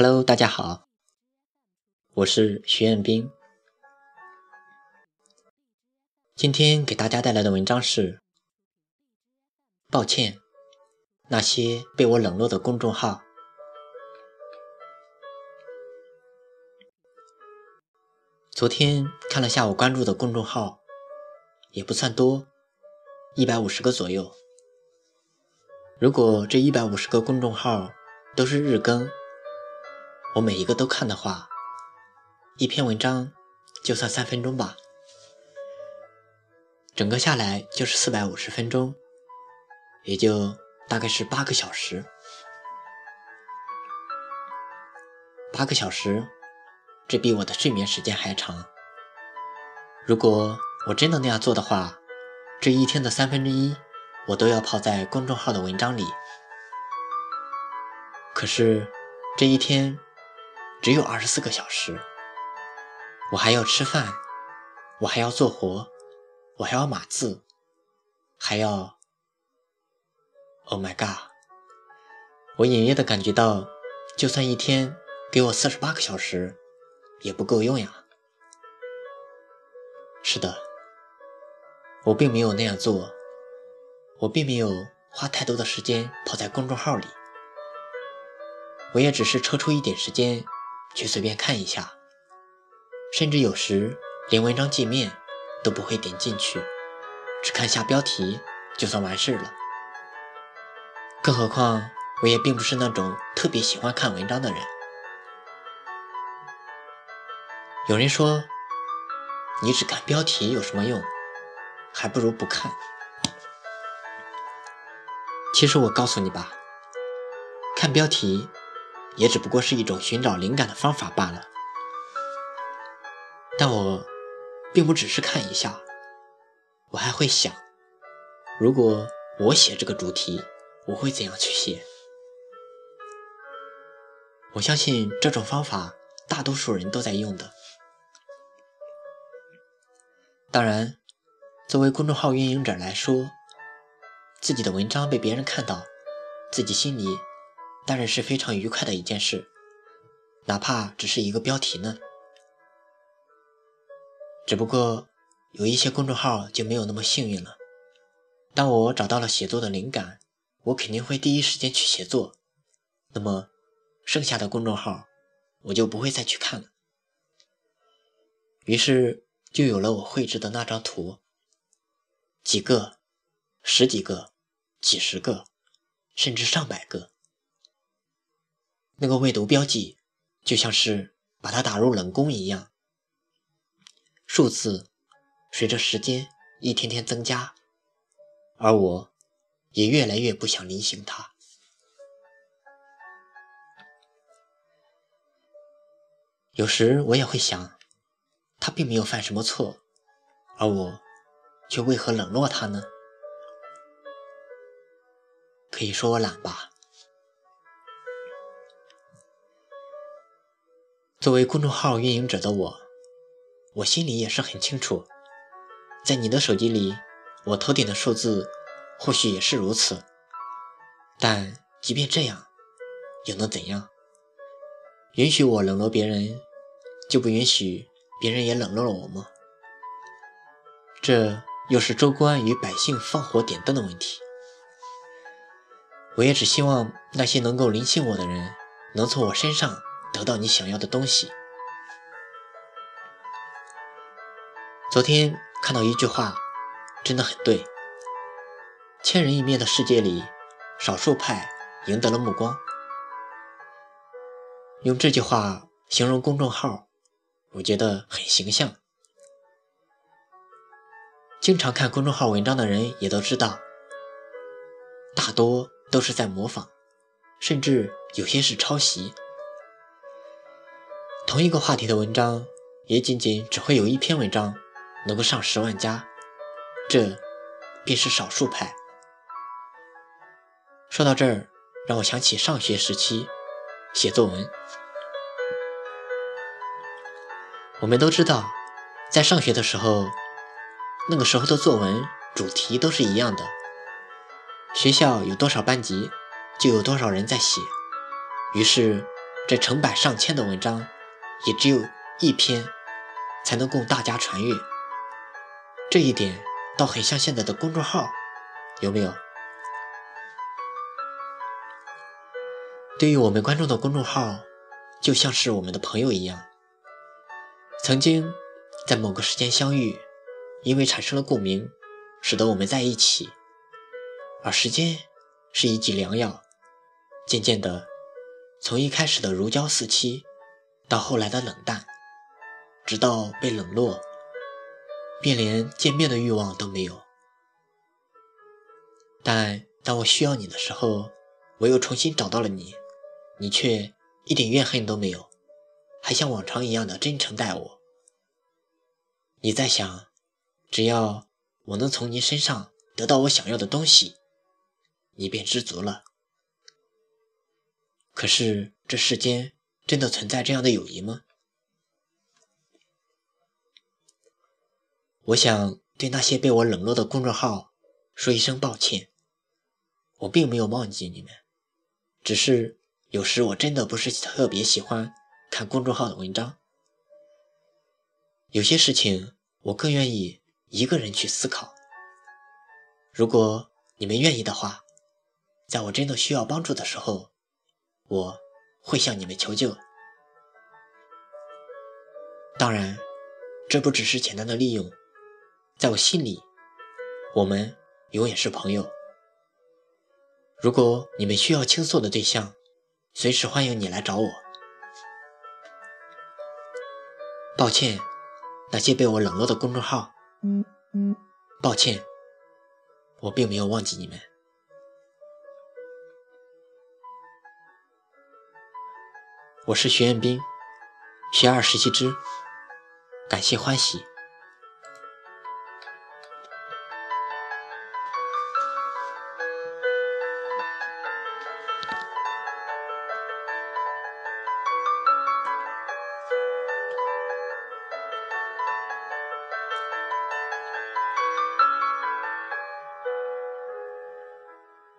Hello，大家好，我是徐彦斌。今天给大家带来的文章是：抱歉，那些被我冷落的公众号。昨天看了下我关注的公众号，也不算多，一百五十个左右。如果这一百五十个公众号都是日更，我每一个都看的话，一篇文章就算三分钟吧，整个下来就是四百五十分钟，也就大概是八个小时。八个小时，这比我的睡眠时间还长。如果我真的那样做的话，这一天的三分之一。我都要泡在公众号的文章里，可是这一天只有二十四个小时，我还要吃饭，我还要做活，我还要码字，还要，Oh my god！我隐约的感觉到，就算一天给我四十八个小时，也不够用呀。是的，我并没有那样做。我并没有花太多的时间泡在公众号里，我也只是抽出一点时间去随便看一下，甚至有时连文章界面都不会点进去，只看下标题就算完事了。更何况我也并不是那种特别喜欢看文章的人。有人说，你只看标题有什么用？还不如不看。其实我告诉你吧，看标题也只不过是一种寻找灵感的方法罢了。但我并不只是看一下，我还会想，如果我写这个主题，我会怎样去写？我相信这种方法大多数人都在用的。当然，作为公众号运营者来说，自己的文章被别人看到，自己心里当然是非常愉快的一件事，哪怕只是一个标题呢。只不过有一些公众号就没有那么幸运了。当我找到了写作的灵感，我肯定会第一时间去写作。那么剩下的公众号我就不会再去看了。于是就有了我绘制的那张图，几个。十几个、几十个，甚至上百个，那个未读标记就像是把它打入冷宫一样，数字随着时间一天天增加，而我也越来越不想离醒它。有时我也会想，他并没有犯什么错，而我却为何冷落他呢？可以说我懒吧。作为公众号运营者的我，我心里也是很清楚，在你的手机里，我头顶的数字或许也是如此。但即便这样，又能怎样？允许我冷落别人，就不允许别人也冷落了我吗？这又是州官与百姓放火点灯的问题。我也只希望那些能够灵性我的人，能从我身上得到你想要的东西。昨天看到一句话，真的很对。千人一面的世界里，少数派赢得了目光。用这句话形容公众号，我觉得很形象。经常看公众号文章的人也都知道，大多。都是在模仿，甚至有些是抄袭。同一个话题的文章，也仅仅只会有一篇文章能够上十万加，这便是少数派。说到这儿，让我想起上学时期写作文。我们都知道，在上学的时候，那个时候的作文主题都是一样的。学校有多少班级，就有多少人在写。于是，这成百上千的文章，也只有一篇才能供大家传阅。这一点倒很像现在的公众号，有没有？对于我们观众的公众号，就像是我们的朋友一样，曾经在某个时间相遇，因为产生了共鸣，使得我们在一起。而时间是一剂良药，渐渐的，从一开始的如胶似漆，到后来的冷淡，直到被冷落，便连见面的欲望都没有。但当我需要你的时候，我又重新找到了你。你却一点怨恨都没有，还像往常一样的真诚待我。你在想，只要我能从你身上得到我想要的东西，你便知足了。可是这世间真的存在这样的友谊吗？我想对那些被我冷落的公众号说一声抱歉。我并没有忘记你们，只是。有时我真的不是特别喜欢看公众号的文章，有些事情我更愿意一个人去思考。如果你们愿意的话，在我真的需要帮助的时候，我会向你们求救。当然，这不只是简单的利用，在我心里，我们永远是朋友。如果你们需要倾诉的对象，随时欢迎你来找我。抱歉，那些被我冷落的公众号。抱歉，我并没有忘记你们。我是徐彦斌，学而时习之，感谢欢喜。